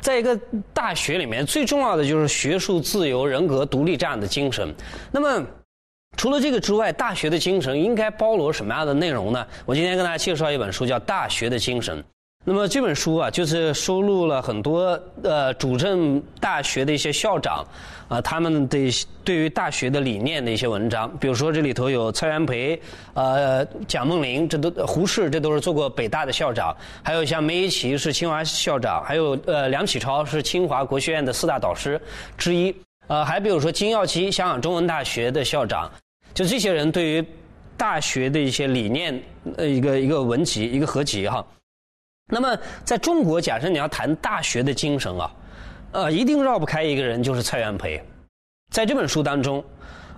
在一个大学里面，最重要的就是学术自由、人格独立这样的精神。那么，除了这个之外，大学的精神应该包罗什么样的内容呢？我今天跟大家介绍一本书，叫《大学的精神》。那么这本书啊，就是收录了很多呃主政大学的一些校长啊，他们的对于大学的理念的一些文章。比如说这里头有蔡元培、呃蒋梦麟，这都胡适，这都是做过北大的校长。还有像梅贻琦是清华校长，还有呃梁启超是清华国学院的四大导师之一。呃，还比如说金耀基，香港中文大学的校长。就这些人对于大学的一些理念呃一个一个文集一个合集哈。那么，在中国，假设你要谈大学的精神啊，呃，一定绕不开一个人，就是蔡元培。在这本书当中，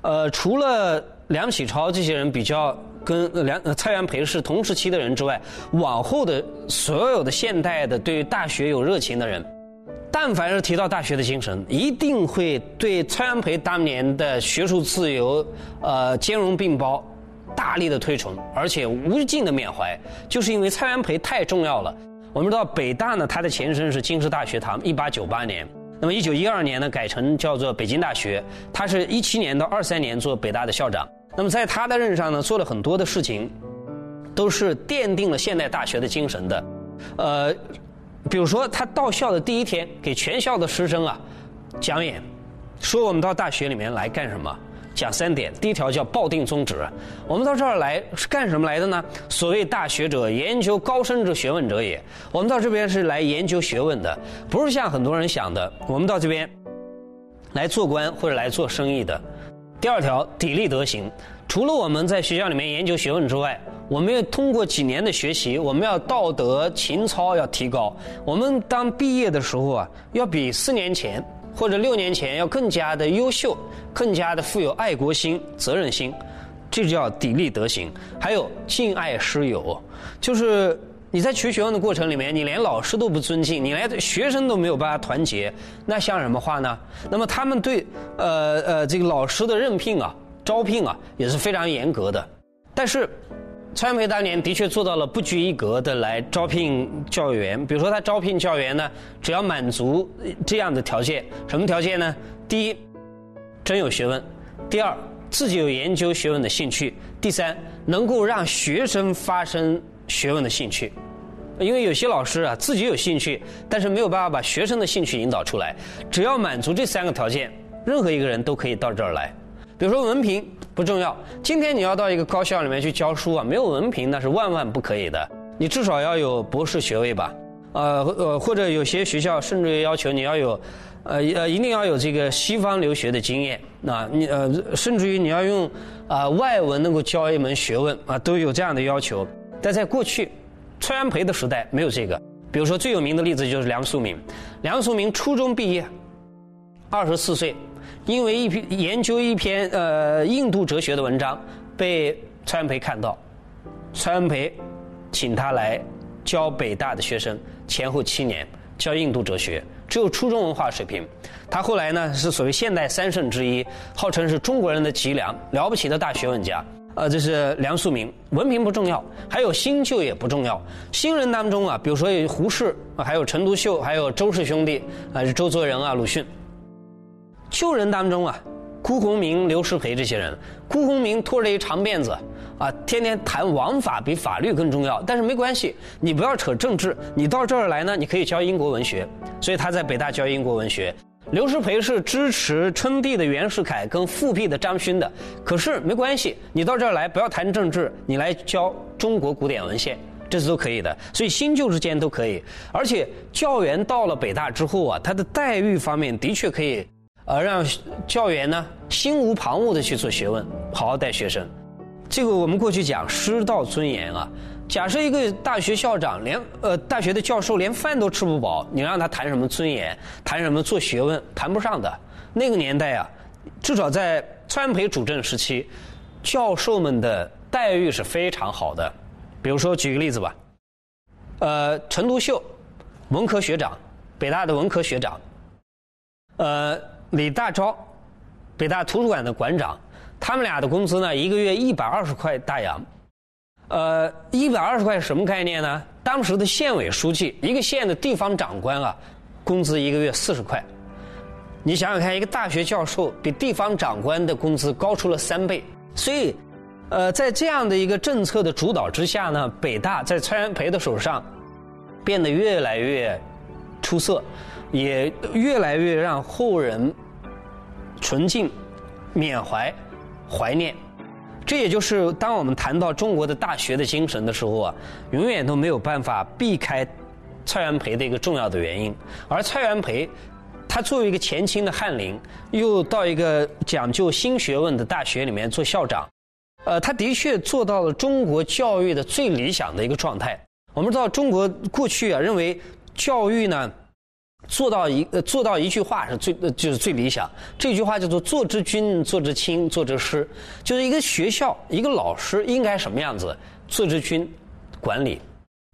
呃，除了梁启超这些人比较跟梁蔡元培是同时期的人之外，往后的所有的现代的对大学有热情的人，但凡是提到大学的精神，一定会对蔡元培当年的学术自由，呃，兼容并包。大力的推崇，而且无尽的缅怀，就是因为蔡元培太重要了。我们知道北大呢，它的前身是京师大学堂，一八九八年。那么一九一二年呢，改成叫做北京大学。他是一七年到二三年做北大的校长。那么在他的任上呢，做了很多的事情，都是奠定了现代大学的精神的。呃，比如说他到校的第一天，给全校的师生啊讲演，说我们到大学里面来干什么。讲三点，第一条叫抱定宗旨。我们到这儿来是干什么来的呢？所谓大学者，研究高深之学问者也。我们到这边是来研究学问的，不是像很多人想的，我们到这边来做官或者来做生意的。第二条，砥砺德行。除了我们在学校里面研究学问之外，我们要通过几年的学习，我们要道德情操要提高。我们当毕业的时候啊，要比四年前。或者六年前要更加的优秀，更加的富有爱国心、责任心，这叫砥砺德行。还有敬爱师友，就是你在学学问的过程里面，你连老师都不尊敬，你连学生都没有办法团结，那像什么话呢？那么他们对呃呃这个老师的任聘啊、招聘啊也是非常严格的，但是。蔡元培当年的确做到了不拘一格的来招聘教员，比如说他招聘教员呢，只要满足这样的条件，什么条件呢？第一，真有学问；第二，自己有研究学问的兴趣；第三，能够让学生发生学问的兴趣。因为有些老师啊，自己有兴趣，但是没有办法把学生的兴趣引导出来。只要满足这三个条件，任何一个人都可以到这儿来。比如说文凭不重要，今天你要到一个高校里面去教书啊，没有文凭那是万万不可以的。你至少要有博士学位吧，呃呃，或者有些学校甚至于要求你要有，呃呃，一定要有这个西方留学的经验啊，你呃，甚至于你要用啊外文能够教一门学问啊，都有这样的要求。但在过去，崔元培的时代没有这个。比如说最有名的例子就是梁漱溟，梁漱溟初中毕业，二十四岁。因为一篇研究一篇呃印度哲学的文章，被蔡元培看到，蔡元培请他来教北大的学生，前后七年教印度哲学，只有初中文化水平。他后来呢是所谓现代三圣之一，号称是中国人的脊梁，了不起的大学问家。呃，这是梁漱溟，文凭不重要，还有新旧也不重要。新人当中啊，比如说有胡适，还有陈独秀，还有周氏兄弟，啊，是周作人啊，鲁迅。旧人当中啊，辜鸿铭、刘师培这些人，辜鸿铭拖着一长辫子，啊，天天谈王法比法律更重要。但是没关系，你不要扯政治，你到这儿来呢，你可以教英国文学。所以他在北大教英国文学。刘师培是支持称帝的袁世凯跟复辟的张勋的。可是没关系，你到这儿来不要谈政治，你来教中国古典文献，这是都可以的。所以新旧之间都可以。而且教员到了北大之后啊，他的待遇方面的确可以。而让教员呢心无旁骛的去做学问，好好带学生。这个我们过去讲师道尊严啊。假设一个大学校长连呃大学的教授连饭都吃不饱，你让他谈什么尊严，谈什么做学问，谈不上的。那个年代啊，至少在川培主政时期，教授们的待遇是非常好的。比如说举个例子吧，呃，陈独秀，文科学长，北大的文科学长，呃。李大钊，北大图书馆的馆长，他们俩的工资呢，一个月一百二十块大洋。呃，一百二十块什么概念呢？当时的县委书记，一个县的地方长官啊，工资一个月四十块。你想想看，一个大学教授比地方长官的工资高出了三倍。所以，呃，在这样的一个政策的主导之下呢，北大在蔡元培的手上变得越来越出色，也越来越让后人纯净缅怀、怀念。这也就是当我们谈到中国的大学的精神的时候啊，永远都没有办法避开蔡元培的一个重要的原因。而蔡元培，他作为一个前清的翰林，又到一个讲究新学问的大学里面做校长，呃，他的确做到了中国教育的最理想的一个状态。我们知道，中国过去啊认为教育呢。做到一呃做到一句话是最就是最理想。这句话叫做“做之君，做之亲，做之师”，就是一个学校一个老师应该什么样子？做之君，管理；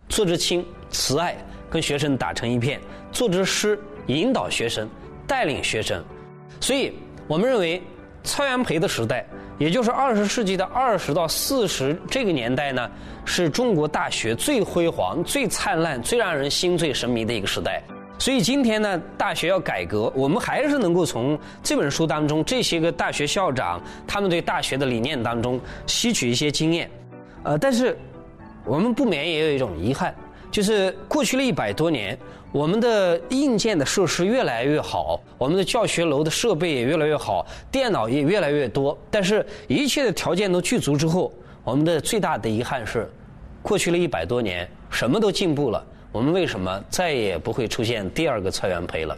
做之亲，慈爱，跟学生打成一片；做之师，引导学生，带领学生。所以我们认为，蔡元培的时代，也就是二十世纪的二十到四十这个年代呢，是中国大学最辉煌、最灿烂、最让人心醉神迷的一个时代。所以今天呢，大学要改革，我们还是能够从这本书当中这些个大学校长他们对大学的理念当中吸取一些经验。呃，但是我们不免也有一种遗憾，就是过去了一百多年，我们的硬件的设施越来越好，我们的教学楼的设备也越来越好，电脑也越来越多，但是一切的条件都具足之后，我们的最大的遗憾是，过去了一百多年，什么都进步了。我们为什么再也不会出现第二个蔡元培了？